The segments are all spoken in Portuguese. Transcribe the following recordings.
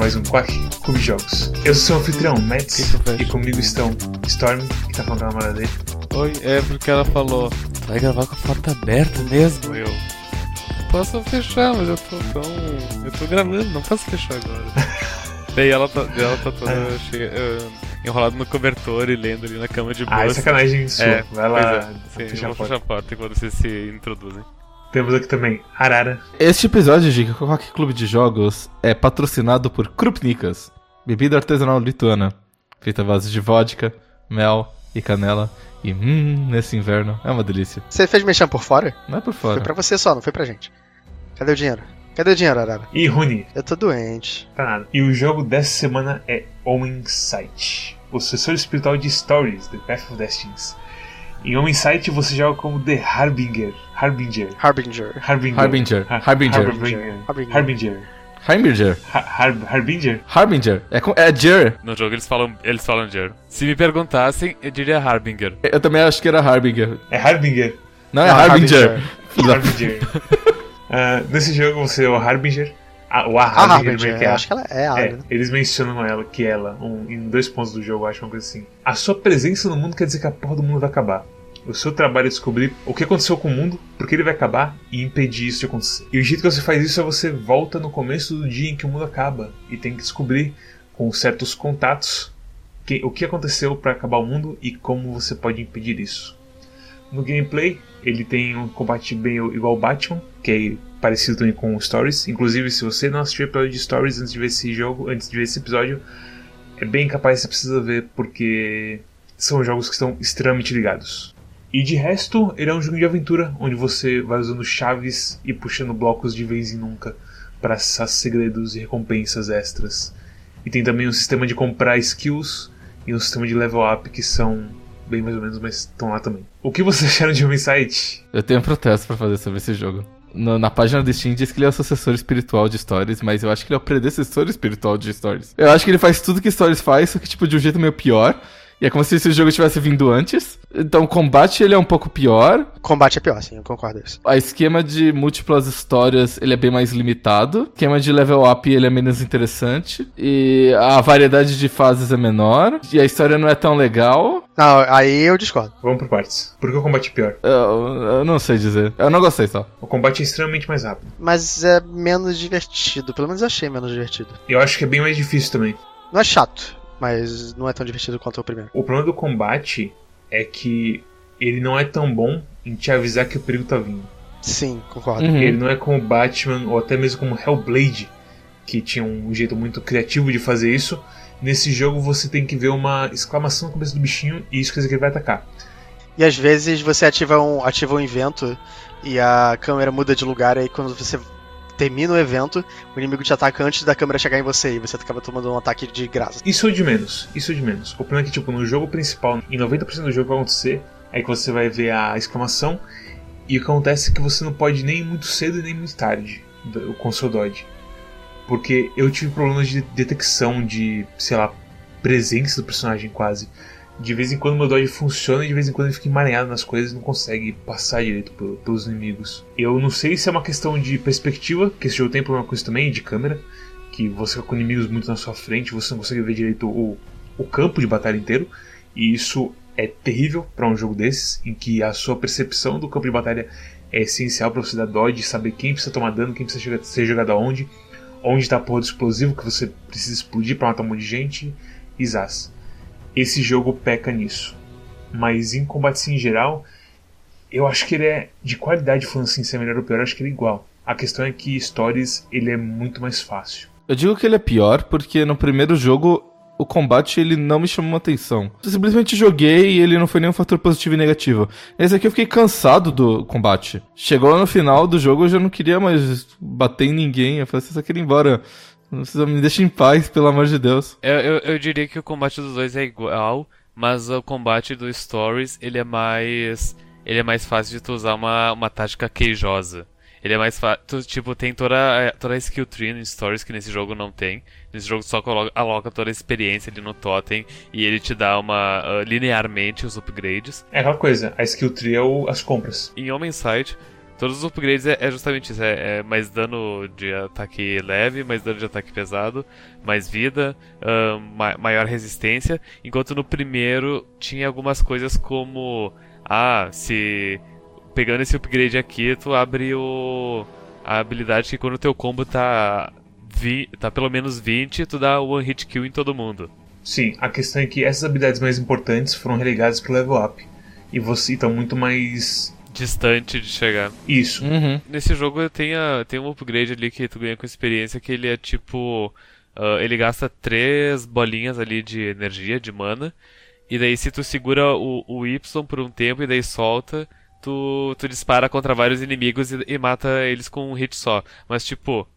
mais um Quack Clube Jogos. Eu sou o anfitrião, fecho? e comigo estão Storm, que tá falando com a namorada dele, Oi, é porque ela falou, vai gravar com a porta aberta mesmo? Eu. Posso fechar, mas eu tô tão. Eu tô gravando, não posso fechar agora. Daí ela tá, ela tá toda Ah. cheia, eh, enrolada no cobertor e lendo ali na cama de Ah, é boa. sacanagem sua. É, Vai lá é. Sim, fechar eu a vou porta. fechar a porta enquanto vocês se introduzem. Temos aqui também Arara. Este episódio de Quack Clube de Jogos é patrocinado por Krupnikas, bebida artesanal lituana, feita à base de vodka, mel e canela. E hum, nesse inverno é uma delícia. Você fez mexer por fora? Não é por Foi fora. pra você só, não foi pra gente. Cadê o dinheiro? Cadê o dinheiro, Arara? E Rune, Eu tô doente. tá nada. E o jogo dessa semana é Omen Sight, o sucessor espiritual de Stories, The Path of Destinies. Em Omen Sight você joga como The Harbinger. Harbinger. Harbinger. Harbinger. Harbinger. Har- Harbinger. Harbinger. Harbinger. Harbinger. Harbinger. Har- Har- Harbinger? Harbinger. É, com, é Jer. No jogo eles falam, eles falam Jer. Se me perguntassem, eu diria Harbinger. Eu também acho que era Harbinger. É Harbinger. Não é Não, Harbinger. Harbinger. Ah, nesse jogo você é o Harbinger. Ah, o A A Harbinger, é eu a- acho que ela é a É, né? eles mencionam ela, que ela, um- em dois pontos do jogo, acho uma coisa assim. A sua presença no mundo quer dizer que a porra do mundo vai acabar. O seu trabalho é descobrir o que aconteceu com o mundo, por que ele vai acabar e impedir isso de acontecer. E o jeito que você faz isso é você volta no começo do dia em que o mundo acaba e tem que descobrir com certos contatos que- o que aconteceu para acabar o mundo e como você pode impedir isso. No gameplay, ele tem um combate bem igual ao Batman, que é parecido também com Stories. Inclusive, se você não assistiu o episódio de Stories antes de ver esse jogo, antes de ver esse episódio, é bem capaz que você precisa ver, porque são jogos que estão extremamente ligados. E de resto, ele é um jogo de aventura, onde você vai usando chaves e puxando blocos de vez em nunca para acessar segredos e recompensas extras. E tem também um sistema de comprar skills e um sistema de level up que são bem mais ou menos, mas estão lá também. O que vocês acharam de Homicide? Eu tenho um protesto pra fazer sobre esse jogo. No- na página do Steam diz que ele é o sucessor espiritual de Stories, mas eu acho que ele é o predecessor espiritual de Stories. Eu acho que ele faz tudo que Stories faz, só que tipo de um jeito meio pior. E é como se esse jogo tivesse vindo antes. Então o combate ele é um pouco pior. Combate é pior, sim, eu concordo isso. A esquema de múltiplas histórias ele é bem mais limitado. O esquema de level up ele é menos interessante. E a variedade de fases é menor. E a história não é tão legal. Não, aí eu discordo. Vamos por partes. Por que o combate é pior? Eu, eu não sei dizer. Eu não gostei só. O combate é extremamente mais rápido. Mas é menos divertido. Pelo menos eu achei menos divertido. Eu acho que é bem mais difícil também. Não é chato, mas não é tão divertido quanto o primeiro. O problema do combate é que ele não é tão bom em te avisar que o perigo tá vindo. Sim, concordo. Uhum. Ele não é como Batman ou até mesmo como Hellblade, que tinha um jeito muito criativo de fazer isso. Nesse jogo você tem que ver uma exclamação na cabeça do bichinho e isso quer dizer que ele vai atacar. E às vezes você ativa um, ativa um evento e a câmera muda de lugar, aí quando você termina o evento, o inimigo te ataca antes da câmera chegar em você e você acaba tomando um ataque de graça. Isso é de menos, isso é de menos. O problema é que, tipo, no jogo principal, em 90% do jogo vai acontecer, é que você vai ver a exclamação, e o que acontece é que você não pode nem muito cedo nem muito tarde com o seu Dodge. Porque eu tive problemas de detecção de, sei lá, presença do personagem quase. De vez em quando meu Dodge funciona e de vez em quando ele fica emaranhado nas coisas e não consegue passar direito pe- pelos inimigos. Eu não sei se é uma questão de perspectiva, que esse jogo tem problema com isso também, de câmera que você fica com inimigos muito na sua frente, você não consegue ver direito o, o campo de batalha inteiro, e isso é terrível para um jogo desses, em que a sua percepção do campo de batalha é essencial para você dar dodge, saber quem precisa tomar dano, quem precisa chegar- ser jogado aonde, onde está a porra do explosivo que você precisa explodir para matar um monte de gente, e zaz. Esse jogo peca nisso. Mas em combates em geral, eu acho que ele é de qualidade, falando assim, se é melhor ou pior, eu acho que ele é igual. A questão é que Stories ele é muito mais fácil. Eu digo que ele é pior porque no primeiro jogo o combate ele não me chamou atenção. Eu simplesmente joguei e ele não foi nenhum fator positivo e negativo. Esse aqui eu fiquei cansado do combate. Chegou no final do jogo eu já não queria mais bater em ninguém. Eu falei, você só queria ir embora. Não precisa me deixa em paz, pelo amor de Deus. Eu, eu, eu diria que o combate dos dois é igual, mas o combate do Stories, ele é mais. Ele é mais fácil de tu usar uma, uma tática queijosa. Ele é mais fácil. Tipo, tem toda, a- toda a skill tree no Stories que nesse jogo não tem. Nesse jogo só coloca, aloca toda a experiência ali no totem e ele te dá uma. ah, linearmente os upgrades. É aquela coisa, a skill tree é o- as compras. Em Homem Sight, Todos os upgrades é, é justamente isso: é, é, mais dano de ataque leve, mais dano de ataque pesado, mais vida, uh, ma maior resistência. Enquanto no primeiro tinha algumas coisas como: ah, se pegando esse upgrade aqui, tu abre o a habilidade que quando o teu combo tá, vi, tá pelo menos 20, tu dá one hit kill em todo mundo. Sim, a questão é que essas habilidades mais importantes foram relegadas pro level up. E você tá muito mais. Distante de chegar. Isso. Uhum. Nesse jogo tem, a, tem um upgrade ali que tu ganha com experiência que ele é tipo. Uh, ele gasta três bolinhas ali de energia, de mana. E daí se tu segura o, o Y por um tempo e daí solta, tu, tu dispara contra vários inimigos e, e mata eles com um hit só. Mas tipo,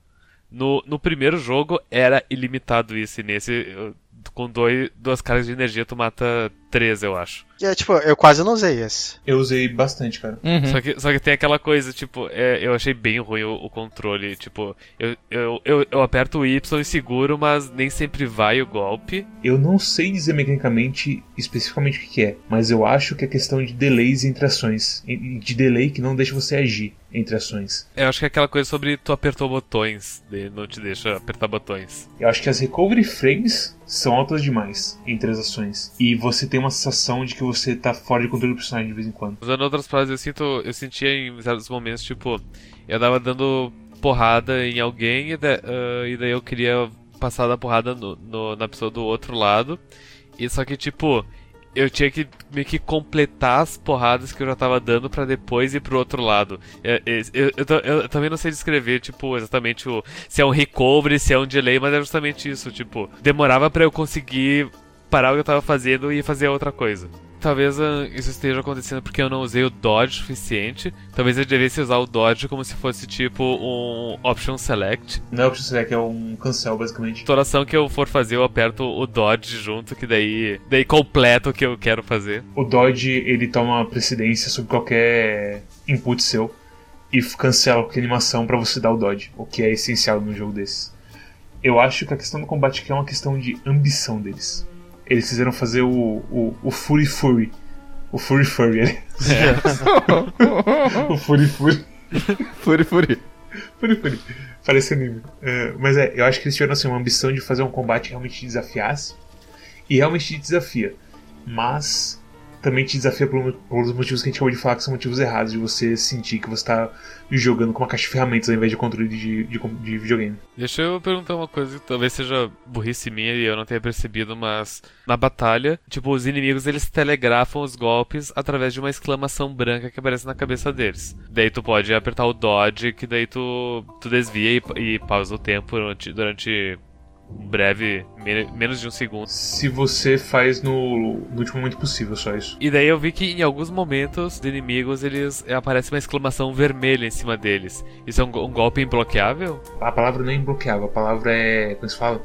no, no primeiro jogo era ilimitado isso, e nesse com dois, duas cargas de energia tu mata três, eu acho. É, tipo, eu quase não usei esse. Eu usei bastante, cara. Uhum. Só, que, só que tem aquela coisa, tipo, é, eu achei bem ruim o, o, controle. Tipo, eu, eu, eu, eu aperto o Y e seguro, mas nem sempre vai o golpe. Eu não sei dizer mecanicamente especificamente o que é, mas eu acho que é questão de delays entre ações. De delay que não deixa você agir entre ações. Eu acho que é aquela coisa sobre tu apertou botões, não te deixa apertar botões. Eu acho que as recovery frames são altas demais entre as ações. E você tem uma sensação de que você tá fora de controle do personagem de vez em quando. Usando outras palavras, eu sinto. Eu sentia em certos momentos, tipo, eu tava dando porrada em alguém e, uh, e daí eu queria passar da porrada no, no, na pessoa do outro lado. E só que, tipo, eu tinha que meio que completar as porradas que eu já tava dando para depois ir pro outro lado. Eu, eu, eu, eu, também não sei descrever, tipo, exatamente o, se é um recovery, se é um delay, mas é justamente isso, tipo, demorava para eu conseguir parar o que eu tava fazendo e fazer outra coisa. Talvez uh, isso esteja acontecendo porque eu não usei o dodge suficiente. Talvez eu devesse usar o dodge como se fosse tipo um option select. Não é option select, é um cancel basicamente. Toda ação que eu for fazer eu aperto o dodge junto, que daí, daí completa o que eu quero fazer. O dodge ele toma precedência sobre qualquer input seu e cancela qualquer animação para você dar o dodge, o que é essencial no jogo desses. Eu acho que a questão do combate aqui é uma questão de ambição deles eles fizeram fazer o, o, o Fury Fury. O Fury Furry. É. o Fury Fury. Fury Fury. Fury Fury. Parece anime. É, mas é, eu acho que eles tiveram assim, uma ambição de fazer um combate que realmente te desafiasse. E realmente te desafia. Mas também te desafia por, por os motivos que a gente acabou de falar, que são motivos errados, de você sentir que você está jogando com uma caixa de ferramentas ao invés de controle de, de, de, videogame. Deixa eu perguntar uma coisa que talvez seja burrice minha e eu não tenha percebido, mas na batalha, tipo, os inimigos eles telegrafam os golpes através de uma exclamação branca que aparece na cabeça deles. Daí tu pode apertar o dodge, que daí tu, tu desvia e, e pausa o tempo durante, durante breve, menos de um segundo. Se você faz no, no, último momento possível, só isso. E daí eu vi que em alguns momentos de inimigos eles aparece uma exclamação vermelha em cima deles. Isso é um, um golpe imbloqueável? A palavra não é imbloqueável, a palavra é. como se fala?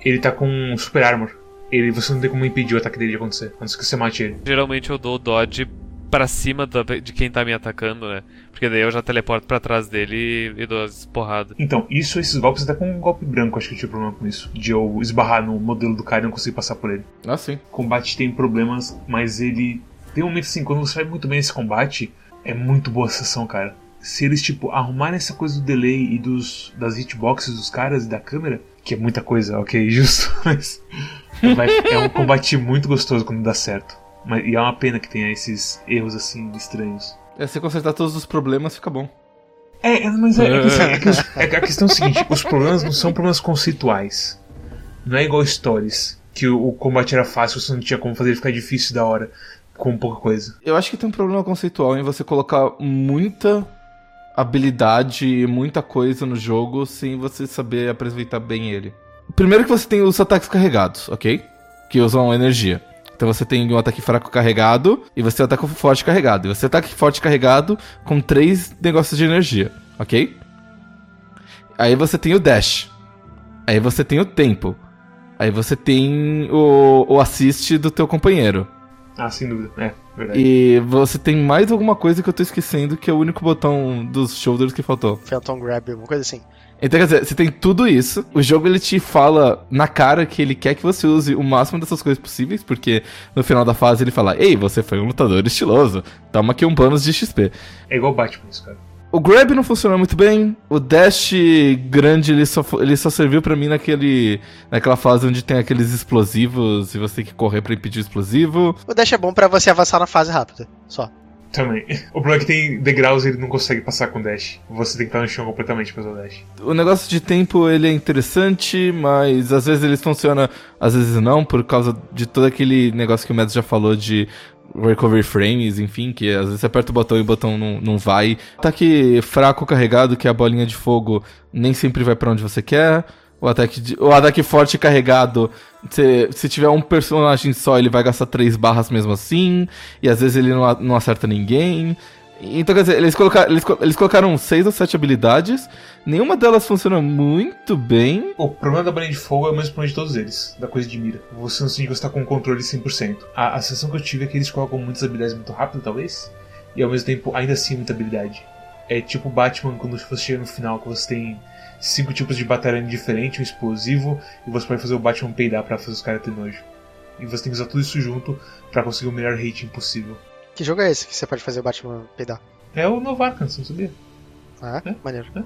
Ele tá com super armor. Ele, você não tem como impedir o ataque dele de acontecer, antes que você mate ele. Geralmente eu dou dodge para cima de quem tá me atacando, né? Porque daí eu já teleporto para trás dele e, e dou as porradas. Então, isso, esses golpes, até com um golpe branco, acho que eu tive problema com isso. De eu esbarrar no modelo do cara e não conseguir passar por ele. Ah, sim. O combate tem problemas, mas ele. Tem um momento assim, quando você vai muito bem nesse combate, é muito boa a sessão, cara. Se eles, tipo, arrumarem essa coisa do delay e dos, das hitboxes dos caras e da câmera, que é muita coisa, ok, justo, mas. é um combate muito gostoso quando dá certo. Mas, e é uma pena que tenha esses erros assim estranhos. É, se consertar todos os problemas, fica bom. É, é mas é, é, é, que, é, que a questão é o seguinte: os problemas não são problemas conceituais. Não é igual Stories, que o, o combate era fácil, você não tinha como fazer ele ficar difícil da hora com pouca coisa. Eu acho que tem um problema conceitual em você colocar muita habilidade e muita coisa no jogo sem você saber aproveitar bem ele. Primeiro que você tem os ataques carregados, ok? Que usam energia. Então você tem um ataque fraco carregado e você tem um ataque forte carregado. E você tem ataque forte carregado com três negócios de energia, ok? Aí você tem o dash. Aí você tem o tempo. Aí você tem o, o assist do teu companheiro. Ah, sem dúvida. É, verdade. E você tem mais alguma coisa que eu tô esquecendo que é o único botão dos shoulders que faltou. Phantom Grab, alguma coisa assim. Então, quer dizer, você tem tudo isso. O jogo ele te fala na cara que ele quer que você use o máximo dessas coisas possíveis, porque no final da fase ele fala: Ei, você foi um lutador estiloso. Toma aqui um bônus de XP. É igual Batman, isso, cara. O grab não funcionou muito bem. O dash grande ele só, ele só serviu para mim naquele naquela fase onde tem aqueles explosivos e você tem que correr para impedir o explosivo. O dash é bom para você avançar na fase rápida, só. Também. O problema é que tem degraus e ele não consegue passar com dash. Você tem que estar no chão completamente pra o dash. O negócio de tempo ele é interessante, mas às vezes ele funciona, às vezes não, por causa de todo aquele negócio que o Mads já falou de recovery frames, enfim, que às vezes você aperta o botão e o botão não, não vai. Ataque fraco carregado, que a bolinha de fogo, nem sempre vai para onde você quer. O ataque, o ataque forte carregado, se, se tiver um personagem só, ele vai gastar três barras mesmo assim. E às vezes ele não, não acerta ninguém. Então, quer dizer, eles colocaram, eles, eles colocaram seis ou sete habilidades, nenhuma delas funciona muito bem. O problema da bolinha de fogo é o mesmo problema de todos eles, da coisa de mira. Você não sente que você tá com o controle 100%. A, a sensação que eu tive é que eles colocam muitas habilidades muito rápido, talvez, e ao mesmo tempo, ainda assim, muita habilidade. É tipo Batman quando você chega no final, que você tem cinco tipos de batalha diferente, um explosivo, e você pode fazer o Batman peidar para fazer os caras ter nojo. E você tem que usar tudo isso junto para conseguir o melhor rating possível. Que jogo é esse que você pode fazer o Batman peidar? É o Novacan, você não sabia? Ah, é? Maneiro. É?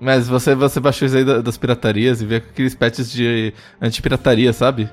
Mas você, você baixou isso aí das piratarias e vê aqueles patches de anti-pirataria, sabe?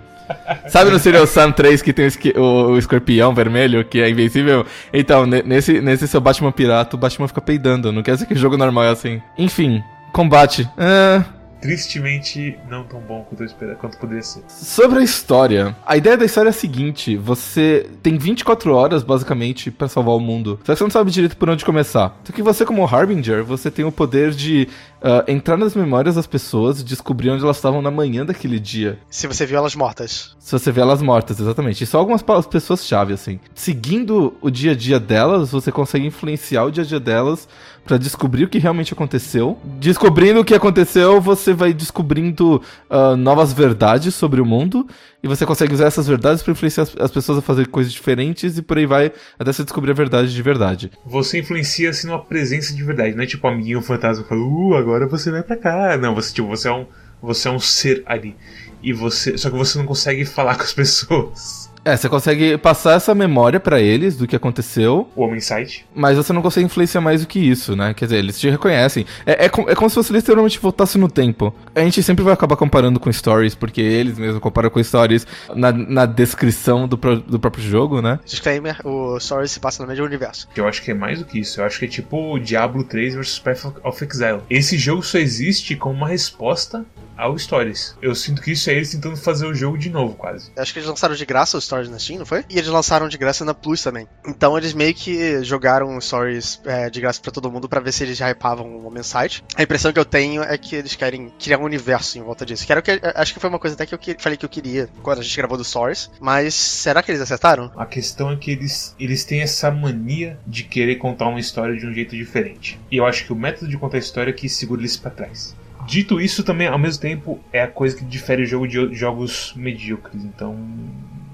Sabe no Serial Sam 3 que tem o, o, escorpião vermelho que é invencível? Então, nesse, nesse seu Batman pirata, o Batman fica peidando. Não quer dizer que o jogo normal é assim. Enfim, combate. Ah, tristemente não tão bom quanto, eu esperava, quanto poderia ser. Sobre a história, a ideia da história é a seguinte: você tem 24 horas, basicamente, para salvar o mundo. Só que você não sabe direito por onde começar. Só que você, como Harbinger, você tem o poder de uh, entrar nas memórias das pessoas e descobrir onde elas estavam na manhã daquele dia. Se você viu elas mortas. Se você vê elas mortas, exatamente. E só algumas pessoas-chave, assim. Seguindo o dia a dia delas, você consegue influenciar o dia a dia delas para descobrir o que realmente aconteceu. Descobrindo o que aconteceu, você vai descobrindo uh, novas verdades sobre o mundo e você consegue usar essas verdades para influenciar as, as, pessoas a fazer coisas diferentes e por aí vai até você descobrir a verdade de verdade. Você influencia assim numa presença de verdade, não é tipo amiguinho fantasma que fala, uh, agora você vai para cá. Não, você tipo, você é um você é um ser ali. E você, só que você não consegue falar com as pessoas. É, você consegue passar essa memória para eles do que aconteceu. O Homem Site. Mas você não consegue influenciar mais do que isso, né? Quer dizer, eles te reconhecem. É, é, é como se você literalmente voltasse no tempo. A gente sempre vai acabar comparando com stories, porque eles mesmos comparam com stories na, na descrição do, pro, do próprio jogo, né? Disclaimer, o stories se passa no mesmo universo. Eu acho que é mais do que isso. Eu acho que é tipo Diablo 3 versus Path of Exile. Esse jogo só existe como uma resposta ao Stories. Eu sinto que isso é eles tentando fazer o jogo de novo, quase. Acho que eles lançaram de graça o Stories na Steam, não foi? E eles lançaram de graça na Plus também. Então eles meio que jogaram Stories é, de graça para todo mundo para ver se eles hypavam o Moment Site. A impressão que eu tenho é que eles querem criar um universo em volta disso. Quero que, acho que foi uma coisa até que eu que, falei que eu queria quando a gente gravou do Stories. Mas será que eles acertaram? A questão é que eles, eles têm essa mania de querer contar uma história de um jeito diferente. E eu acho que o método de contar a história é que segura eles para trás. Dito isso, também, ao mesmo tempo, é a coisa que difere o jogo de jogos medíocres. Então.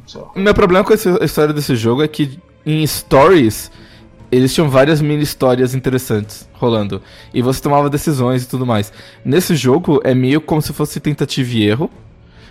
Só. O meu problema com a história desse jogo é que em stories eles tinham várias mini histórias interessantes rolando. E você tomava decisões e tudo mais. Nesse jogo é meio como se fosse tentativa e erro.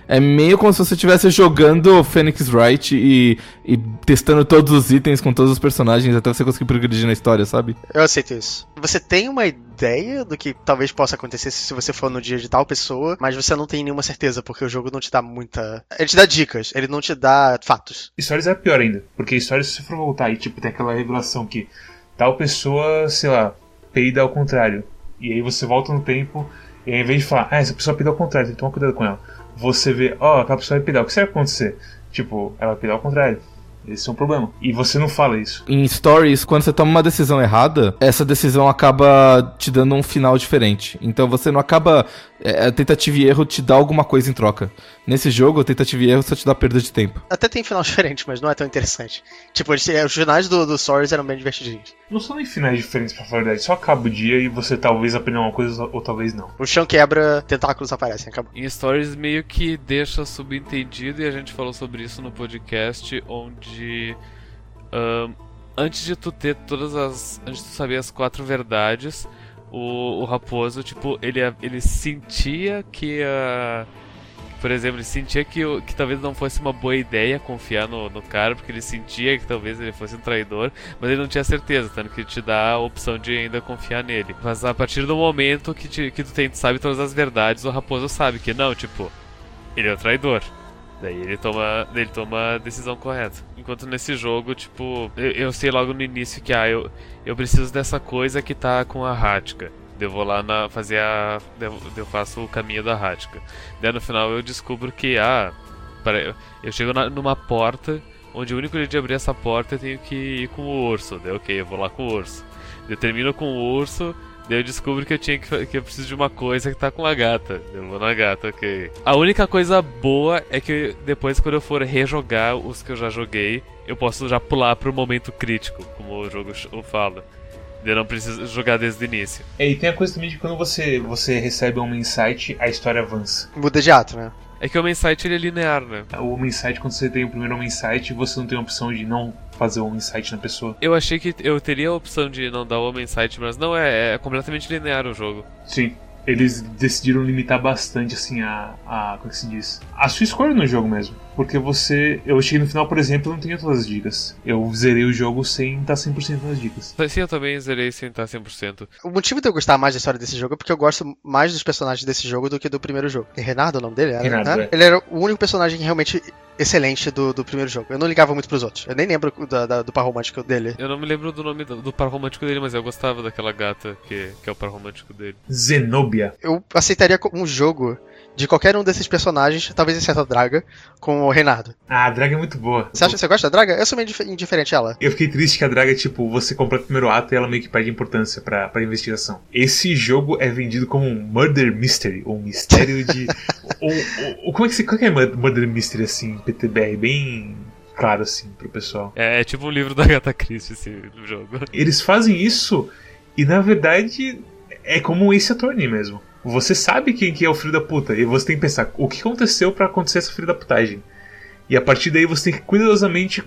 É meio como se você estivesse jogando Phoenix Wright e, e, testando todos os itens com todos os personagens até você conseguir progredir na história, sabe? Eu aceito isso. Você tem uma ideia do que talvez possa acontecer se você for no dia de tal pessoa, mas você não tem nenhuma certeza, porque o jogo não te dá muita. Ele te dá dicas, ele não te dá fatos. Histórias é pior ainda, porque histórias, se você for voltar e tipo, tem aquela revelação que tal pessoa, sei lá, peida ao contrário. E aí você volta no tempo e ao invés de falar, ah, essa pessoa peida ao contrário, tem que tomar cuidado com ela você vê, ó, oh, aquela pessoa vai pedar, o que será que vai acontecer? Tipo, ela vai pedar ao contrário. Esse é um problema. E você não fala isso. Em stories, quando você toma uma decisão errada, essa decisão acaba te dando um final diferente. Então você não acaba. É, a tentativa e erro te dá alguma coisa em troca. Nesse jogo, a tentativa e erro só te dá perda de tempo. Até tem final diferente, mas não é tão interessante. Tipo, os finais do, do stories eram bem divertidinhos. Não são nem finais diferentes pra falar a verdade. Só acaba o dia e você talvez aprenda uma coisa ou talvez não. O chão quebra, tentáculos aparecem, acabou. Em stories meio que deixa subentendido, e a gente falou sobre isso no podcast, onde de. Antes de tu ter todas as. Antes de tu saber as quatro verdades, o, o Raposo, tipo, ele, ele sentia que a. Por exemplo, ele sentia que, que talvez não fosse uma boa ideia confiar no, no cara, porque ele sentia que talvez ele fosse um traidor, mas ele não tinha certeza, tanto que te dá a opção de ainda confiar nele. Mas a partir do momento que, te, que tu tem, sabe todas as verdades, o Raposo sabe que não, tipo, ele é o traidor. Daí ele toma, ele toma a decisão correta. Enquanto nesse jogo, tipo, eu, eu sei logo no início que, ah, eu, eu preciso dessa coisa que tá com a Hatka. Eu vou lá na, fazer a. Eu faço o caminho da Hatka. Daí no final eu descubro que, ah, eu chego na, numa porta onde o único jeito de abrir essa porta eu tenho que ir com o urso. Daí, ok, eu vou lá com o urso. Eu termino com o urso, Daí eu descubro que eu tinha que, que eu preciso de uma coisa que tá com a gata. Eu vou na gata, ok. A única coisa boa é que depois, quando eu for rejogar os que eu já joguei, eu posso já pular pro momento crítico, como o jogo fala. Eu não preciso jogar desde o início. É, e tem a coisa também de quando você, você recebe um insight, a história avança. Muda de ato, né? É que o Insight ele é linear, né? O Insight, quando você tem o primeiro Insight, você não tem a opção de não fazer o Insight na pessoa. Eu achei que eu teria a opção de não dar o Insight, mas não é, é completamente linear o jogo. Sim eles decidiram limitar bastante, assim, a, a. Como é que se diz? A sua escolha no jogo mesmo. Porque você. Eu cheguei no final, por exemplo, e não tinha todas as dicas. Eu zerei o jogo sem estar 100% nas dicas. Sim, eu também zerei sem estar 100%. O motivo de eu gostar mais da história desse jogo é porque eu gosto mais dos personagens desse jogo do que do primeiro jogo. E Renardo, o nome dele? Era, Renardo, é. Ele era o único personagem realmente excelente do, do primeiro jogo. Eu não ligava muito pros outros. Eu nem lembro da, da, do par romântico dele. Eu não me lembro do nome do, do par romântico dele, mas eu gostava daquela gata que, que é o par romântico dele. Zenobia. Eu aceitaria um jogo de qualquer um desses personagens, talvez exceto a Draga, com o Renato. Ah, a Draga é muito boa. Você acha que você gosta da Draga? Eu sou meio indiferente a ela. Eu fiquei triste que a Draga, tipo, você completa o primeiro ato e ela meio que perde importância pra, pra investigação. Esse jogo é vendido como um Murder Mystery, ou um mistério de. ou, ou, como é que, como é, que é Murder Mystery assim, PTBR? Bem claro assim pro pessoal. É, é tipo um livro da Agatha Christie esse jogo. Eles fazem isso e na verdade é como esse Attorney mesmo. Você sabe quem que é o filho da puta. E você tem que pensar o que aconteceu para acontecer essa filho da putagem. E a partir daí você tem que cuidadosamente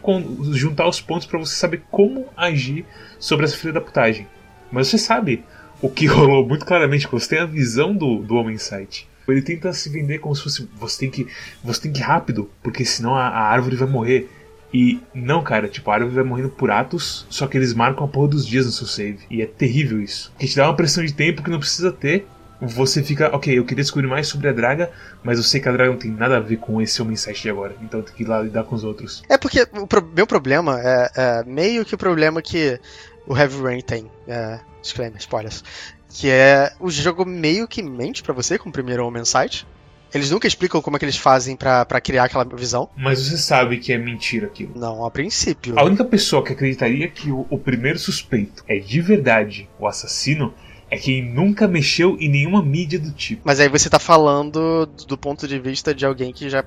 juntar os pontos para você saber como agir sobre essa filha da putagem. Mas você sabe o que rolou muito claramente, você tem a visão do, do Homem Sight. Ele tenta se vender como se fosse. Você tem que. Você tem que ir rápido, porque senão a, a árvore vai morrer. E não, cara, tipo, a árvore vai morrendo por atos, só que eles marcam a porra dos dias no seu save. E é terrível isso. Que te dá uma pressão de tempo que não precisa ter, você fica, ok, eu queria descobrir mais sobre a Draga, mas eu sei que a Draga não tem nada a ver com esse homem 7 de agora, então eu tenho que ir lá lidar com os outros. É porque o pro meu problema é, é, meio que o problema que o Heavy Rain tem. É, disclaimer, spoilers. Que é o jogo meio que mente para você com o primeiro Homem Sight. Eles nunca explicam como é que eles fazem para criar aquela visão. Mas você sabe que é mentira aquilo. Não, a princípio. A única pessoa que acreditaria que o, o primeiro suspeito é de verdade o assassino é quem nunca mexeu em nenhuma mídia do tipo. Mas aí você tá falando do ponto de vista de alguém que já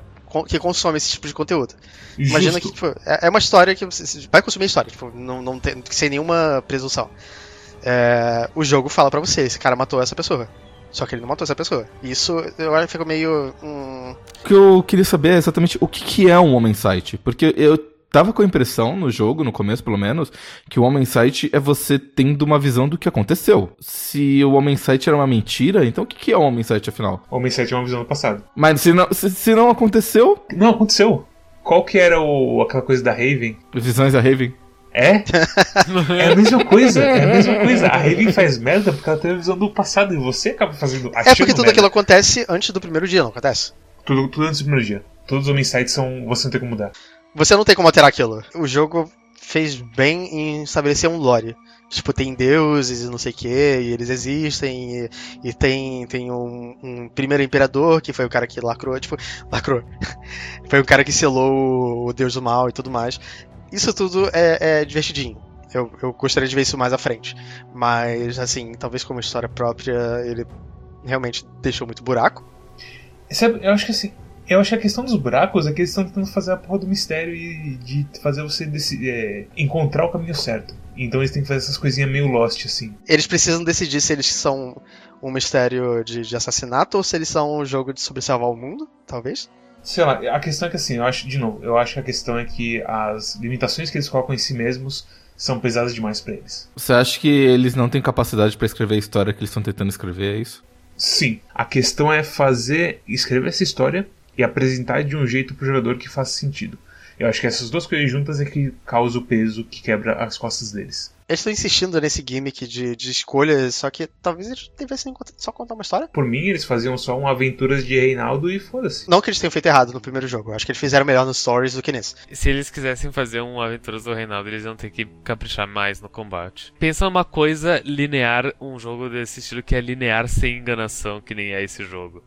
que consome esse tipo de conteúdo. Justo. Imagina que tipo, é, é uma história que você vai consumir a história, tipo, não, não tem, sem nenhuma presunção. É, o jogo fala para você, esse cara matou essa pessoa. Só que ele não matou essa pessoa. Isso eu acho que fica meio. Hum... O que eu queria saber é exatamente o que, que é um homem site. Porque eu tava com a impressão no jogo, no começo pelo menos, que o Homem Sight é você tendo uma visão do que aconteceu. Se o Homem Sight era uma mentira, então o que é o Homem Sight afinal? O Homem Sight é uma visão do passado. Mas se não, se, se não aconteceu. Não, aconteceu. Qual que era o, aquela coisa da Raven? Visões da Raven. É? é a mesma coisa, é a mesma coisa. A Raven faz merda porque ela tem a visão do passado e você acaba fazendo. É porque tudo merda. aquilo acontece antes do primeiro dia, não acontece? Tudo, tudo antes do primeiro dia. Todos os homens sites são. Você não tem como mudar. Você não tem como alterar aquilo. O jogo fez bem em estabelecer um lore. Tipo, tem deuses e não sei o que, e eles existem, e, e tem, tem um, um, primeiro imperador, que foi o cara que lacrou, tipo, lacrou. foi o cara que selou o deus do mal e tudo mais. Isso tudo é, é divertidinho. Eu, eu gostaria de ver isso mais à frente. Mas, assim, talvez como história própria, ele realmente deixou muito buraco. Eu acho que assim, eu acho que a questão dos buracos é que eles estão tentando fazer a porra do mistério e de fazer você é, encontrar o caminho certo. Então eles têm que fazer essas coisinhas meio lost, assim. Eles precisam decidir se eles são um mistério de, de assassinato ou se eles são um jogo de sobre salvar o mundo, talvez? Sei lá, a questão é que assim, eu acho, de novo, eu acho que a questão é que as limitações que eles colocam em si mesmos são pesadas demais pra eles. Você acha que eles não têm capacidade pra escrever a história que eles estão tentando escrever, é isso? Sim, a questão é fazer, escrever essa história e apresentar de um jeito pro jogador que faça sentido. Eu acho que essas duas coisas juntas é que causa o peso que quebra as costas deles. Eles estão insistindo nesse gimmick de, de escolhas, só que talvez eles devessem só contar uma história. Por mim, eles faziam só um Aventuras de Reinaldo e foda-se. Não que eles tenham feito errado no primeiro jogo, eu acho que eles fizeram melhor nos stories do que nesse. Se eles quisessem fazer um Aventuras do Reinaldo, eles iam ter que caprichar mais no combate. Pensa numa coisa linear, um jogo desse estilo que é linear sem enganação, que nem é esse jogo.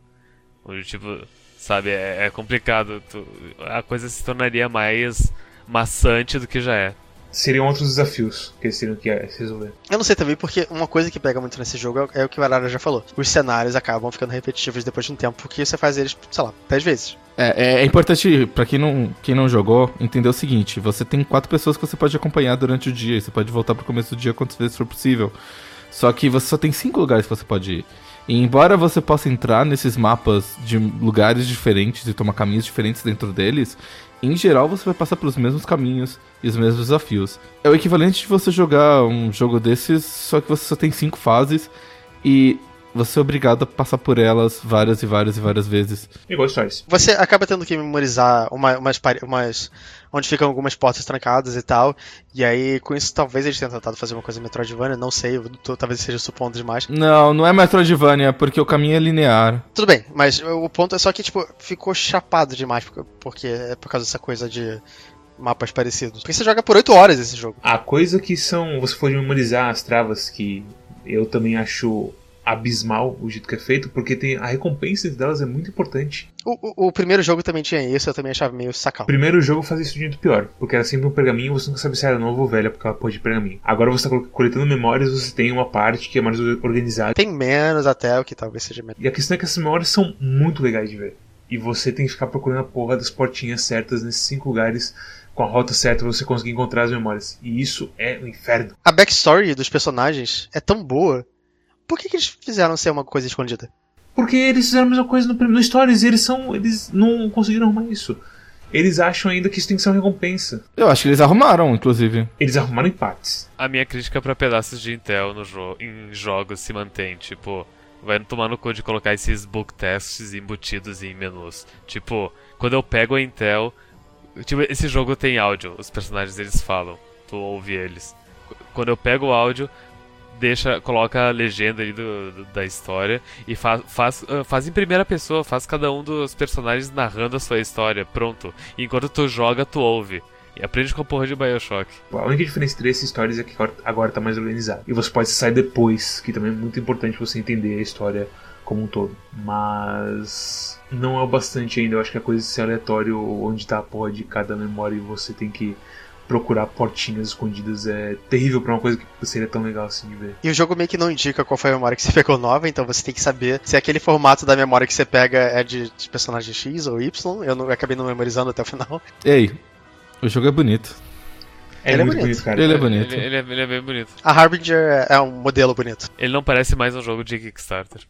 Onde, tipo, sabe, é, é complicado. tu- a coisa se tornaria mais maçante do que já é. Seriam outros desafios que eles teriam que eh, resolver. Eu não sei também, porque uma coisa que pega muito nesse jogo é, é o que o Arara já falou. Os cenários acabam ficando repetitivos depois de um tempo, porque você faz eles, sei lá, 10 vezes. É, é, é importante, pra quem não, quem não jogou, entender o seguinte: você tem quatro pessoas que você pode acompanhar durante o dia, e você pode voltar pro começo do dia quantas vezes for possível. Só que você só tem cinco lugares que você pode ir. E embora você possa entrar nesses mapas de lugares diferentes e tomar caminhos diferentes dentro deles, em geral você vai passar pelos mesmos caminhos e os mesmos desafios. É o equivalente de você jogar um jogo desses, só que você só tem cinco fases e você é obrigado a passar por elas várias e várias e várias vezes. Igual Stories. Você acaba tendo que memorizar uma- umas, umas. onde ficam algumas portas trancadas e tal. E aí, com isso, talvez eles tenham tentado fazer uma coisa Metroidvania, não sei, eu tô- talvez esteja supondo demais. Não, não é Metroidvania, porque o caminho é linear. Tudo bem, mas o ponto é só que, tipo, ficou chapado demais, porque, porque é por causa dessa coisa de mapas parecidos. Porque você joga por 8 horas esse jogo. A coisa que são. Você pode memorizar as travas, que eu também acho abismal o jeito que é feito, porque tem a recompensa delas é muito importante. O, o- o primeiro jogo também tinha isso, eu também achava meio sacal. O primeiro jogo fazia isso de jeito pior, porque era sempre um pergaminho você nunca sabia se era novo ou velho por aquela porra de pergaminho. Agora você tá coletando memórias, você tem uma parte que é mais organizada. Tem menos até, o que talvez seja menos. E a questão é que essas memórias são muito legais de ver. E você tem que ficar procurando a porra das portinhas certas nesses cinco lugares, com a rota certa pra você conseguir encontrar as memórias. E isso é um inferno. A backstory dos personagens é tão boa. Por que, que eles fizeram ser uma coisa escondida? Porque eles fizeram a mesma coisa no, no Stories e eles são. Eles não conseguiram arrumar isso. Eles acham ainda que isso tem que ser uma recompensa. Eu acho que eles arrumaram, inclusive. Eles arrumaram em partes. A minha crítica pra pedaços de Intel no jo em jogos se mantém, tipo, vai tomar no cu de colocar esses book tests embutidos em menus. Tipo, quando eu pego a Intel, tipo, esse jogo tem áudio, os personagens eles falam, tu ouve eles. Qu- Quando eu pego o áudio, deixa, coloca a legenda ali do, do- da história e faz, faz, ah, faz em primeira pessoa, faz cada um dos personagens narrando a sua história, pronto. E enquanto tu joga, tu ouve. E aprende com a porra de Bioshock. A única diferença entre esses stories é que agora tá mais organizado. E você pode sair depois, que também é muito importante você entender a história como um todo. Mas não é o bastante ainda. Eu acho que a coisa de ser aleatório onde tá a porra de cada memória e você tem que procurar portinhas escondidas é terrível pra uma coisa que seria tão legal assim de ver. E o jogo meio que não indica qual foi a memória que você pegou nova, então você tem que saber se aquele formato da memória que você pega é de, de personagem X ou Y. Eu, não, eu acabei não memorizando até o final. Ei, o jogo é bonito. É Ele é muito bonito. bonito, cara. Ele é bonito. Ele, ele é, ele é bem bonito. A Harbinger é- é um modelo bonito. Ele não parece mais um jogo de Kickstarter.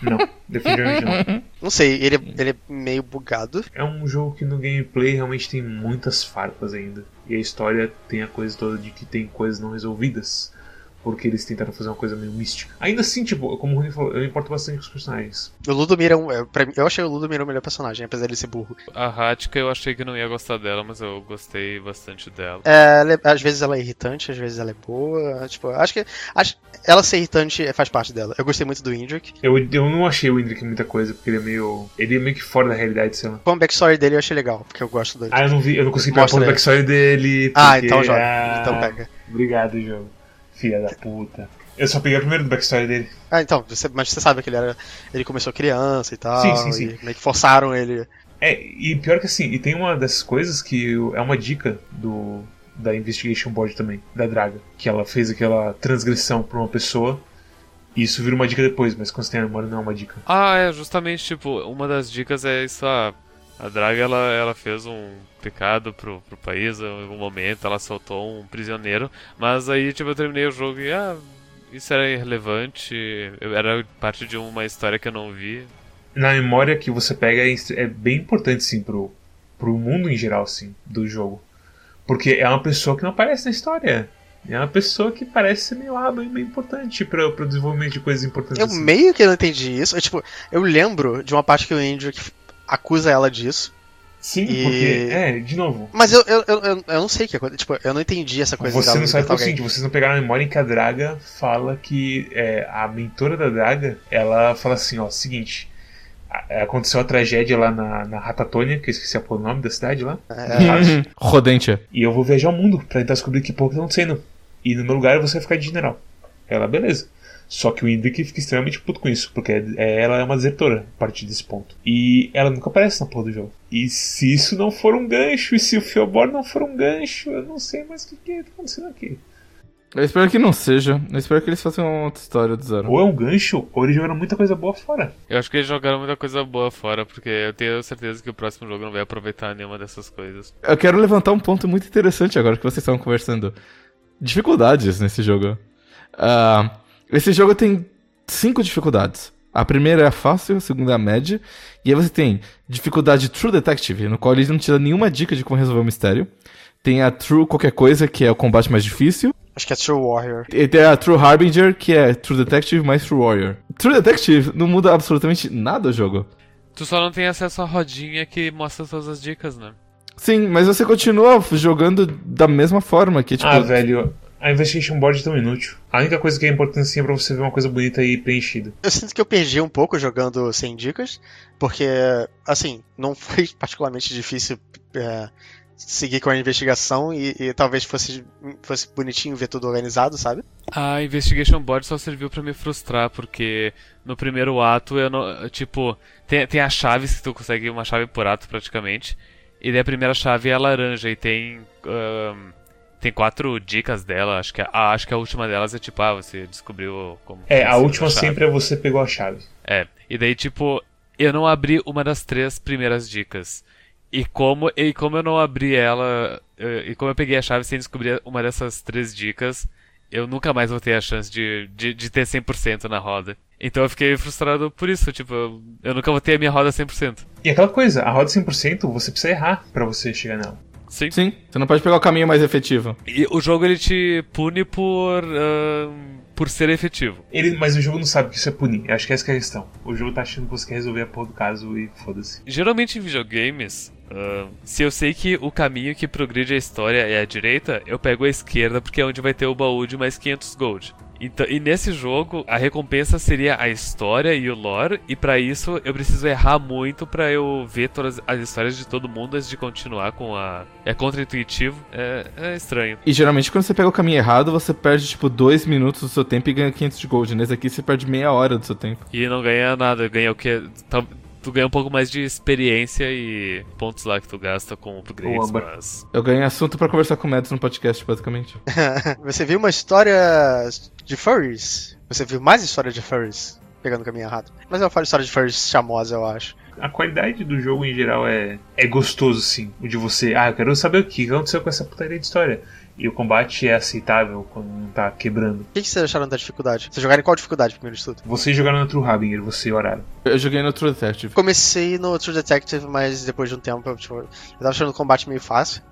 Não, definitivamente não. Não sei, ele, ele é meio bugado. É um jogo que no gameplay realmente tem muitas farpas ainda. E a história tem a coisa toda de que tem coisas não resolvidas. Porque eles tentaram fazer uma coisa meio mística. Ainda assim, tipo, como o Rony falou, eu me importo bastante com os personagens. O Ludomir é um. é, pra mim- eu achei o Ludomir o melhor personagem, apesar de ele ser burro. A Hatka eu achei que não ia gostar dela, mas eu gostei bastante dela. É, ela é- às vezes ela é irritante, às vezes ela é boa. Tipo, acho que. Acho, ela ser irritante faz parte dela. Eu gostei muito do Indrik. Eu, eu não achei o Indrik muita coisa, porque ele é meio. Ele é meio que fora da realidade, sei lá. O backstory dele eu achei legal, porque eu gosto do. Ah, eu não vi, eu não consegui pegar o backstory dele. Ah, porque- então joga. Ah, Então pega. Obrigado, jogo. Filha da puta. Eu só peguei o primeiro do backstory dele. Ah, então, você, mas você sabe que ele era. Ele começou criança e tal. Sim, sim, sim. E meio que forçaram ele. É, e pior que assim, e tem uma dessas coisas que é uma dica do da Investigation Board também, da Draga, que ela fez aquela transgressão pra uma pessoa. E isso vira uma dica depois, mas quando você tem a memória não é uma dica. Ah, é, justamente, tipo, uma das dicas é isso, ah, a Draga, ela, ela fez um pecado pro, pro país em algum momento, ela soltou um prisioneiro, mas aí, tipo, eu terminei o jogo e, ah, isso era irrelevante, eu- era parte de uma história que eu não vi. Na memória que você pega é, é bem importante sim pro, pro mundo em geral, sim, do jogo. Porque é uma pessoa que não aparece na história. É uma pessoa que parece ser meio hábil e meio importante para o desenvolvimento de coisas importantes. Eu assim. meio que não entendi isso. Eu, tipo, eu lembro de uma parte que o Andrew acusa ela disso. Sim, E- porque. É, de novo. Mas eu, eu, eu, eu, não sei o que aconteceu. Tipo, eu não entendi essa coisa Você não sabe por seguinte, vocês não pegaram a memória em que a Draga fala que é, a mentora da Draga, ela fala assim, ó, seguinte, aconteceu a tragédia lá na, na Ratatônia, que eu esqueci o nome da cidade lá, É, Rodente. e eu vou viajar ao mundo pra tentar descobrir que porra que tá acontecendo. E no meu lugar você vai ficar de general. Ela, beleza. Só que o Indrik fica extremamente puto com isso, porque é- ela é uma desertora a partir desse ponto. E ela nunca aparece na porra do jogo. E se isso não for um gancho, e se o Feobor não for um gancho, eu não sei mais o que, que tá acontecendo aqui. Eu espero que não seja. Eu espero que eles façam uma outra história do zero. Ou é um gancho, ou eles jogaram muita coisa boa fora. Eu acho que eles jogaram muita coisa boa fora, porque eu tenho certeza que o próximo jogo não vai aproveitar nenhuma dessas coisas. Eu quero levantar um ponto muito interessante agora que vocês estavam conversando. Dificuldades nesse jogo. Ah, esse jogo tem cinco dificuldades. A primeira é a fácil, a segunda é a média. E aí você tem dificuldade True Detective, no qual ele não te dá nenhuma dica de como resolver o mistério. Tem a True qualquer coisa, que é o combate mais difícil. acho que é True Warrior. E tem a True Harbinger, que é True Detective mais True Warrior. True Detective não muda absolutamente nada o jogo. Tu só não tem acesso à rodinha que mostra todas as dicas, né? Sim, mas você continua jogando da mesma forma, que tipo... Ah, velho, a Investigation Board é tão inútil. A única coisa que é importante assim é pra você ver uma coisa bonita e preenchida. Eu sinto que eu perdi um pouco jogando sem dicas, porque, assim, não foi particularmente difícil é, seguir com a investigação e, e talvez fosse, fosse bonitinho ver tudo organizado, sabe? A Investigation Board só serviu pra me frustrar, porque no primeiro ato eu não. Tipo, tem, tem as chaves que tu consegue uma chave por ato praticamente. E daí a primeira chave é a laranja e tem. Tem quatro dicas dela. Acho que, a, acho que a última delas é tipo, ah, você descobriu como. É, a última chave. sempre é você pegou a chave. É, e daí, tipo, eu não abri uma das três primeiras dicas. E como, e como eu não abri ela, e como eu peguei a chave sem descobrir uma dessas três dicas, eu nunca mais vou ter a chance de, de, de ter 100% na roda. Então eu fiquei frustrado por isso, tipo, eu, nunca vou ter a minha roda 100%. E aquela coisa, a roda 100% você precisa errar pra você chegar nela. Sim. Sim, você não pode pegar o caminho mais efetivo. E o jogo ele te pune por, ahn, por ser efetivo. Ele, mas o jogo não sabe que isso é punir. Eu acho que essa que é a questão. O jogo tá achando que você quer resolver a porra do caso e foda-se. Geralmente em videogames, ahn, se eu sei que o caminho que progride a história é a direita, eu pego a esquerda porque é onde vai ter o baú de mais 500 gold. Então, e nesse jogo, a recompensa seria a história e o lore, e pra isso eu preciso errar muito pra eu ver todas as histórias de todo mundo antes de continuar com a. É contra-intuitivo, é, é estranho. E geralmente quando você pega o caminho errado, você perde tipo 2 minutos do seu tempo e ganha 500 de gold. Nesse aqui você perde meia hora do seu tempo. E não ganha nada, ganha o que? Tu ganha um pouco mais de experiência e pontos lá que tu gasta com upgrades, Boa, mas. Eu ganhei assunto pra conversar com o Mads no podcast, basicamente. Você viu uma história de furries? Você viu mais história de furries? Pegando o caminho errado. Mas eu falo história de furries chamosa, eu acho. A qualidade do jogo em geral é, é gostoso, sim. O de você, ah, eu quero saber o que aconteceu com essa putaria de história. E o combate é aceitável quando não tá quebrando. O que, que vocês acharam da dificuldade? Vocês jogaram em qual dificuldade primeiro de tudo? Vocês jogaram no True Harbinger, você e o horário. Eu joguei no True Detective. Comecei no True Detective, mas depois de um tempo eu, tipo, eu tava achando o combate meio fácil.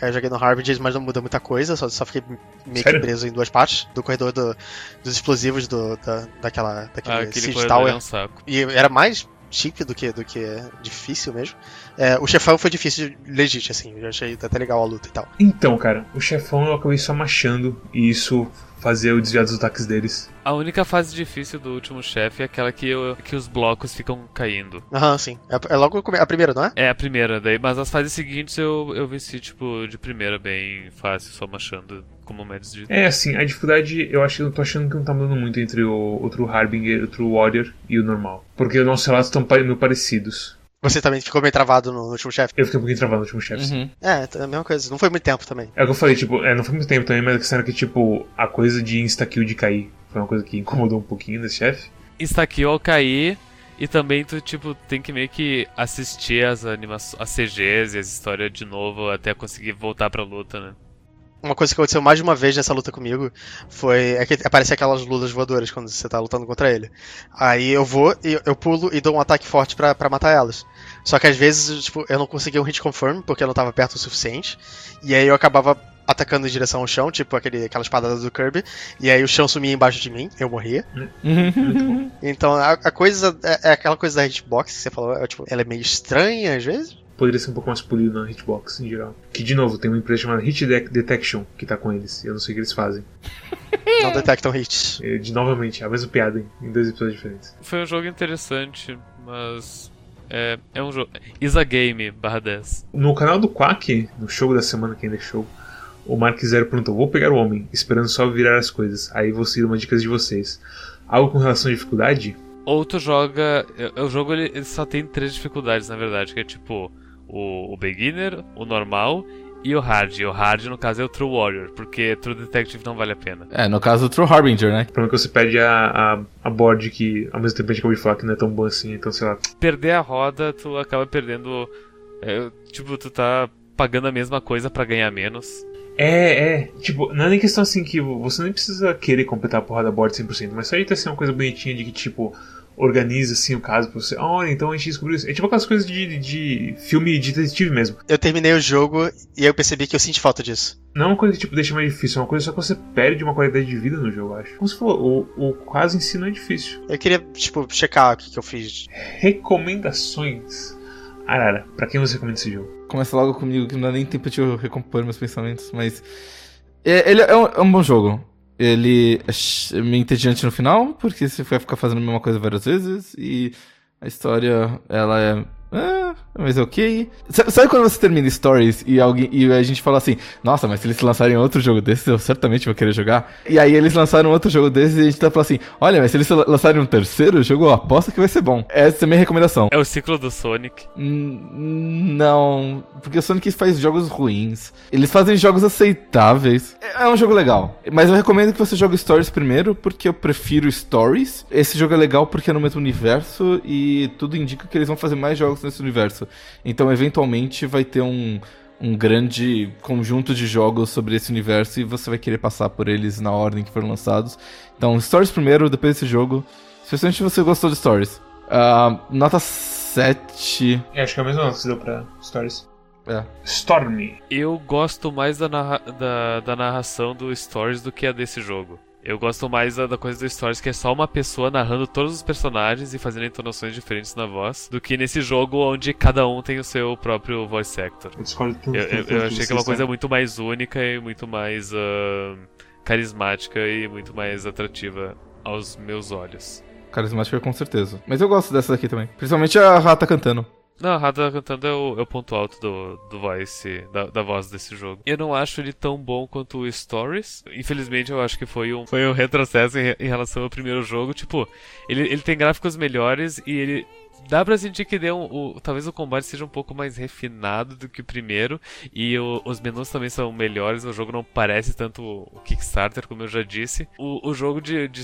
Eu joguei no Harbinger, mas não muda muita coisa, só, só fiquei meio Sério? que preso em duas partes do corredor do- dos explosivos do, da, daquela, daquele Ah, Siege Tower. é um saco. E era mais chip do que, do que difícil mesmo. É, o chefão foi difícil, legítimo, assim. Eu achei até legal a luta e tal. Então, cara, o chefão eu acabei só machando e isso fazia eu desviar dos ataques deles. A única fase difícil do último chefe é aquela que, eu- que os blocos ficam caindo. Aham, sim. É, é logo o a primeira, não é? É a primeira, daí, mas as fases seguintes eu, eu venci, tipo, de primeira bem fácil, só machando, como o Mads disse. É, assim, a dificuldade eu acho que eu tô achando que não tá mudando muito entre o, o True Harbinger, o True Warrior e o normal. Porque os nossos relatos estão meio parecidos. Você também ficou meio travado no, no último chefe. Eu fiquei um pouquinho travado no último chefe. Uhum. É, é a mesma coisa. Não foi muito tempo também. É o que eu falei, tipo, é, não foi muito tempo também, mas a questão era que, tipo, a coisa de insta-kill de cair foi uma coisa que incomodou um pouquinho nesse chefe. Aqui ao cair, e também tu, tipo, tem que meio que assistir as animações, as CGs e as histórias de novo até conseguir voltar pra luta, né? Uma coisa que aconteceu mais de uma vez nessa luta comigo foi é que aparecem aquelas lulas voadoras quando você tá lutando contra ele. Aí eu vou, e eu pulo e dou um ataque forte pra, pra matar elas. Só que às vezes, tipo, eu não conseguia um hit confirm porque eu não tava perto o suficiente. E aí eu acabava atacando em direção ao chão, tipo aquele, aquela espadada do Kirby, e aí o chão sumia embaixo de mim, eu morria. Então a, a coisa é, é aquela coisa da hitbox que você falou, é, tipo, ela é meio estranha às vezes. Poderia ser um pouco mais polido na hitbox em geral. Que de novo, tem uma empresa chamada Hit De- Detection que tá com eles. Eu não sei o que eles fazem. Não detectam hits. É, De novamente, a mesma piada em- em dois episódios diferentes. Foi um jogo interessante, mas. É, é um jogo. Is a game barra 10. No canal do Quack, no show da semana que ainda é show, o Mark Zero perguntou: Vou pegar o homem, esperando só virar as coisas. Aí vou seguir uma dica de vocês. Algo com relação à dificuldade? Ou tu joga. é- O jogo ele, ele só tem três dificuldades, na verdade, que é tipo o, o beginner, o normal e o hard. E o hard, no caso, é o True Warrior, porque True Detective não vale a pena. É, no caso, o True Harbinger, né? O problema é que você perde a, a, a board que ao mesmo tempo a gente acabou de falar que não é tão boa assim, então sei lá. Perder a roda, tu acaba perdendo. é, tipo, tu tá pagando a mesma coisa pra ganhar menos. É, é, tipo, não é nem questão assim que você nem precisa querer completar a porra da board 100%, mas só de ter assim, uma coisa bonitinha de que, tipo, organiza assim o caso pra você. Olha, então a gente descobriu isso. É tipo aquelas coisas de, de, filme de detetive mesmo. Eu terminei o jogo e eu percebi que eu senti falta disso. Não é uma coisa que tipo, deixa mais difícil, é uma coisa só que você perde uma qualidade de vida no jogo, eu acho. Como você falou, o, o quase em si não é difícil. Eu queria, tipo, checar o que, que eu fiz. Recomendações. Arara, pra quem você recomenda esse jogo? Começa logo comigo, que não dá nem tempo de eu recompor meus pensamentos, mas. É, ele é um, é um bom jogo. Ele é meio entediante no final, porque você vai ficar fazendo a mesma coisa várias vezes, e a história, ela é. É, mas ok. Sa- Sabe quando você termina Stories e, alguém, e a gente fala assim, nossa, mas se eles lançarem outro jogo desses, eu certamente vou querer jogar. E aí eles lançaram outro jogo desses e a gente tá falando assim, olha, mas se eles lançarem um terceiro jogo, eu aposto que vai ser bom. Essa é a minha recomendação. É o ciclo do Sonic. Não, porque o Sonic faz jogos ruins. Eles fazem jogos aceitáveis. É é um jogo legal. Mas eu recomendo que você jogue Stories primeiro, porque eu prefiro Stories. Esse jogo é legal porque é no mesmo universo e tudo indica que eles vão fazer mais jogos nesse universo. Então, eventualmente, vai ter um, um grande conjunto de jogos sobre esse universo e você vai querer passar por eles na ordem que foram lançados. Então, Stories primeiro, depois desse jogo. Especialmente se você gostou de Stories. Ah, nota 7. É, acho que é a mesma nota que você deu pra Stories. É. Stormy. Eu gosto mais da, narra- da, da narração do Stories do que a desse jogo. Eu gosto mais da, da coisa do Stories, que é só uma pessoa narrando todos os personagens e fazendo entonações diferentes na voz, do que nesse jogo onde cada um tem o seu próprio voice actor. Eu discordo. Eu, eu- eu achei que é uma coisa muito mais única e muito mais ahn, carismática e muito mais atrativa aos meus olhos. Carismática com certeza. Mas eu gosto dessa daqui também. Principalmente a rata cantando. Não, a Rada cantando é o, é o ponto alto do, do voice, da, da voz desse jogo. Eu não acho ele tão bom quanto o Stories. Infelizmente, eu acho que foi um, foi um retrocesso em, em relação ao primeiro jogo. Tipo, ele, ele tem gráficos melhores e ele. Dá pra sentir que deu o, talvez o combate seja um pouco mais refinado do que o primeiro. E o- os menus também são melhores. O jogo não parece tanto o Kickstarter, como eu já disse. O, o jogo, de, de,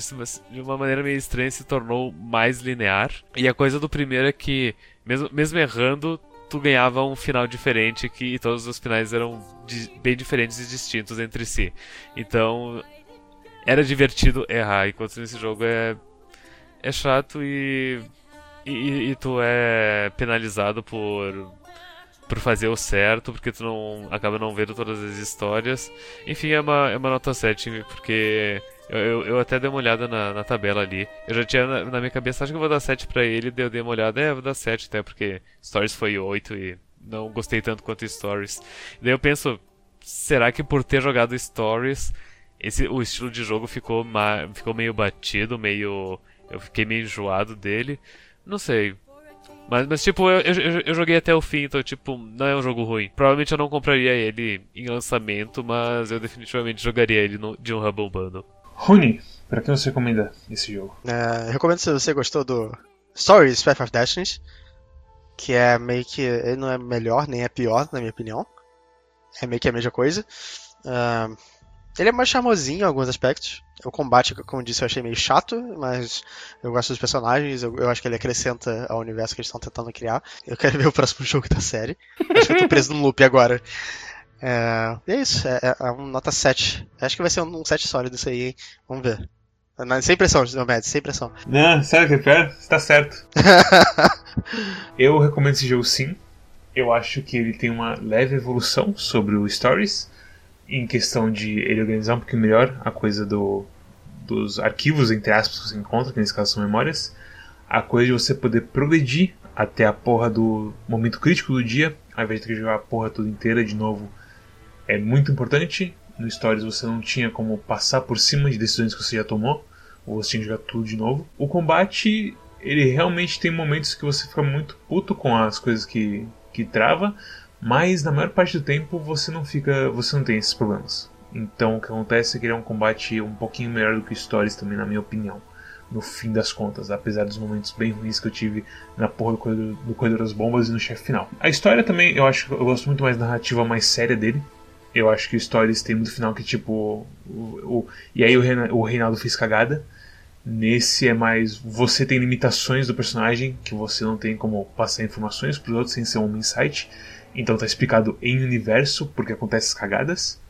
de uma maneira meio estranha, se tornou mais linear. E a coisa do primeiro é que mesmo, mesmo errando, tu ganhava um final diferente que e todos os finais eram di- bem diferentes e distintos entre si. Então era divertido errar, enquanto nesse jogo é é chato e e, e tu é penalizado por por fazer o certo, porque tu não acaba não vendo todas as histórias. Enfim, é uma, é uma nota 7, porque eu, eu, eu até dei uma olhada na, na tabela ali. Eu já tinha na, na minha cabeça, acho que eu vou dar 7 pra ele, daí eu dei uma olhada, é, vou dar 7 até, porque Stories foi 8 e não gostei tanto quanto Stories. Daí eu penso, será que por ter jogado Stories, esse, o estilo de jogo ficou, ma, ficou meio batido, meio. Eu fiquei meio enjoado dele? Não sei. Mas, mas tipo, eu, eu, eu joguei até o fim, então, tipo, não é um jogo ruim. Provavelmente eu não compraria ele em lançamento, mas eu definitivamente jogaria ele no, de um Humble Bundle. Rony, pra quem você recomenda esse jogo? É, eu recomendo se você gostou do Stories Path of Destiny, que é meio que. Ele não é melhor nem é pior, na minha opinião. É meio que a mesma coisa. Ah, ele é mais charmosinho em alguns aspectos. O combate, como eu disse, eu achei meio chato, mas eu gosto dos personagens, eu, eu acho que ele acrescenta ao universo que eles estão tentando criar. Eu quero ver o próximo jogo da série. Acho que eu tô preso num loop agora. É, é isso, é, é, é um nota 7. Acho que vai ser um, um 7 sólido isso aí, hein? Vamos ver. Não, sem pressão, Diomedes, sem pressão. Não, sério que é pior? Você tá certo. Eu recomendo esse jogo sim. Eu acho que ele tem uma leve evolução sobre o Stories, em questão de ele organizar um pouquinho melhor a coisa do, dos arquivos, entre aspas, que você encontra, que nesse caso são memórias. A coisa de você poder progredir até a porra do momento crítico do dia, ao invés de ter que jogar a porra toda inteira de novo, é muito importante. No Stories você não tinha como passar por cima de decisões que você já tomou, ou você tinha que jogar tudo de novo. O combate, ele realmente tem momentos que você fica muito puto com as coisas que, que trava, mas na maior parte do tempo você não fica, você não tem esses problemas. Então o que acontece é que ele é um combate um pouquinho melhor do que o Stories também, na minha opinião. No fim das contas, apesar dos momentos bem ruins que eu tive na porra do corredor, do corredor das bombas e no chefe final. A história também, eu acho que eu gosto muito mais da narrativa mais séria dele. Eu acho que o Stories tem muito final que tipo. O, o, e aí o, Reina, o Reinaldo fez cagada. Nesse é mais. Você tem limitações do personagem que você não tem como passar informações para os outros sem ser um insight. Então tá explicado em universo porque acontecem as cagadas.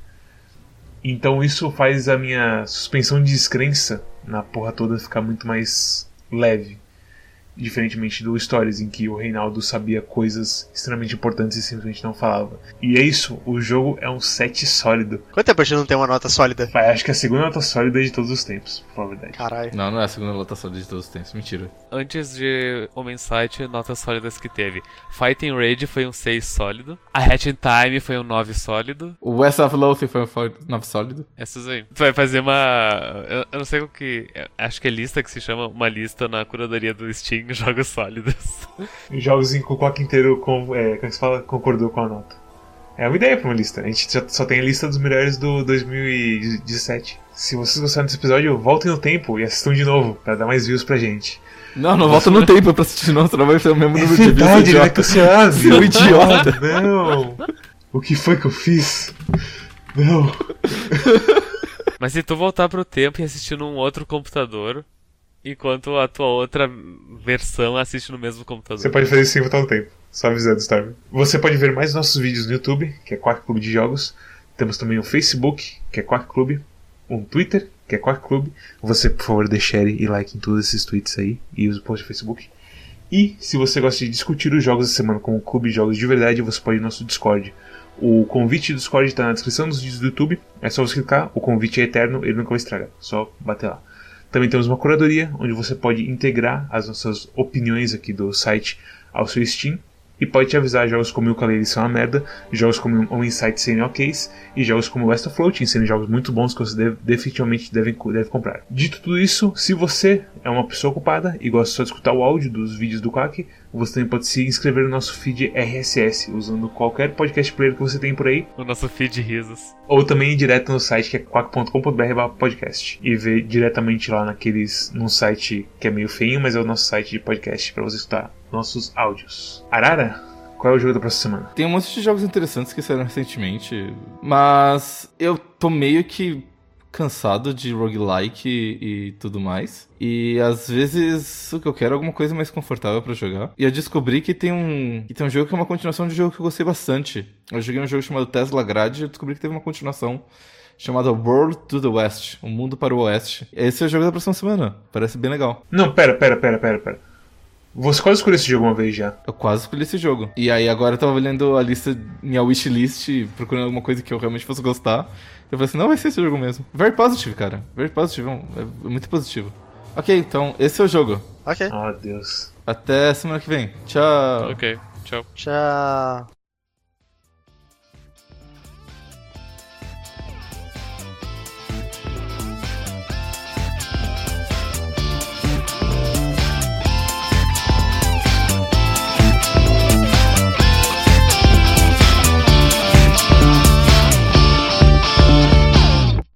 Então isso faz a minha suspensão de descrença na porra toda ficar muito mais leve. Diferentemente do Stories, em que o Reinaldo sabia coisas extremamente importantes e simplesmente não falava. E é isso, o jogo é um set sólido. Quanto tempo a gente não tem uma nota sólida? Vai, acho que é a segunda nota sólida de todos os tempos, por verdade. Caralho. Não, não é a segunda nota sólida de todos os tempos, mentira. Antes de Homem Sight, notas sólidas que teve. Fighting Rage foi um 6 sólido. A Hatch in Time foi um 9 sólido. O West of Loathing foi um 9 sólido. Essas aí. Tu vai fazer uma. Eu, eu não sei o que. Acho que é lista que se chama uma lista na curadoria do Steam jogos sólidos. Jogos em que o inteiro com, é, como se fala, concordou com a nota. É uma ideia pra uma lista. A gente já só tem a lista dos melhores do 2017. Se vocês gostaram desse episódio, voltem no tempo e assistam de novo, pra dar mais views pra gente. Não, não volta no tempo pra assistir não, senão vai ser o mesmo É número de verdade, views, ele vai idiota. cancelar, Seu idiota. Ah, não! O que foi que eu fiz? Não. Mas se tu voltar pro tempo e assistir num outro computador, enquanto a tua outra versão assiste no mesmo computador. Você pode fazer isso voltar no tempo. Só avisando, Storm. Você pode ver mais nossos vídeos no YouTube, que é Quack Clube de Jogos. Temos também o Facebook, que é Quack Clube. Um Twitter, que é Quack Clube. Você, por favor, share e like em todos esses tweets aí. E use o post do Facebook. E se você gosta de discutir os jogos da semana com o Clube de Jogos de Verdade, você pode ir no nosso Discord. O convite do Discord está na descrição dos vídeos do YouTube. É só você clicar, o convite é eterno, ele nunca vai estragar. Só bater lá. Também temos uma curadoria, onde você pode integrar as nossas opiniões aqui do site ao seu Steam. E pode te avisar jogos como o Ukulele são uma merda, jogos como o Insight serem ok's, e jogos como West of Floating serem jogos muito bons que você deve, definitivamente deve, deve comprar. Dito tudo isso, se você é uma pessoa ocupada e gosta só de escutar o áudio dos vídeos do Quack, você também pode se inscrever no nosso feed RSS, usando qualquer podcast player que você tem por aí, O nosso feed risos. ou também ir direto no site que é quack.com.br podcast e ver diretamente lá naqueles num site que é meio feinho, mas é o nosso site de podcast para você escutar nossos áudios. Arara, qual é o jogo da próxima semana? Tem um monte de jogos interessantes que saíram recentemente, mas eu tô meio que cansado de roguelike e, e tudo mais. E às vezes o que eu quero é alguma coisa mais confortável pra jogar. E eu descobri que tem um que tem um jogo que é uma continuação de um jogo que eu gostei bastante. Eu joguei um jogo chamado Tesla Grade e eu descobri que teve uma continuação chamada World to the West, o mundo para o oeste. Esse é o jogo da próxima semana. Parece bem legal. Não, pera, pera, pera, pera, pera. Você quase escolheu esse jogo uma vez já. Eu quase escolhi esse jogo. E aí agora eu tava olhando a lista, minha wishlist, procurando alguma coisa que eu realmente fosse gostar. Eu falei assim, não vai ser esse jogo mesmo. Very positive, cara. Very positive, é é muito positivo. Ok, então esse é o jogo. Ok. Oh, Deus. Até semana que vem. Tchau. Ok, tchau. Tchau.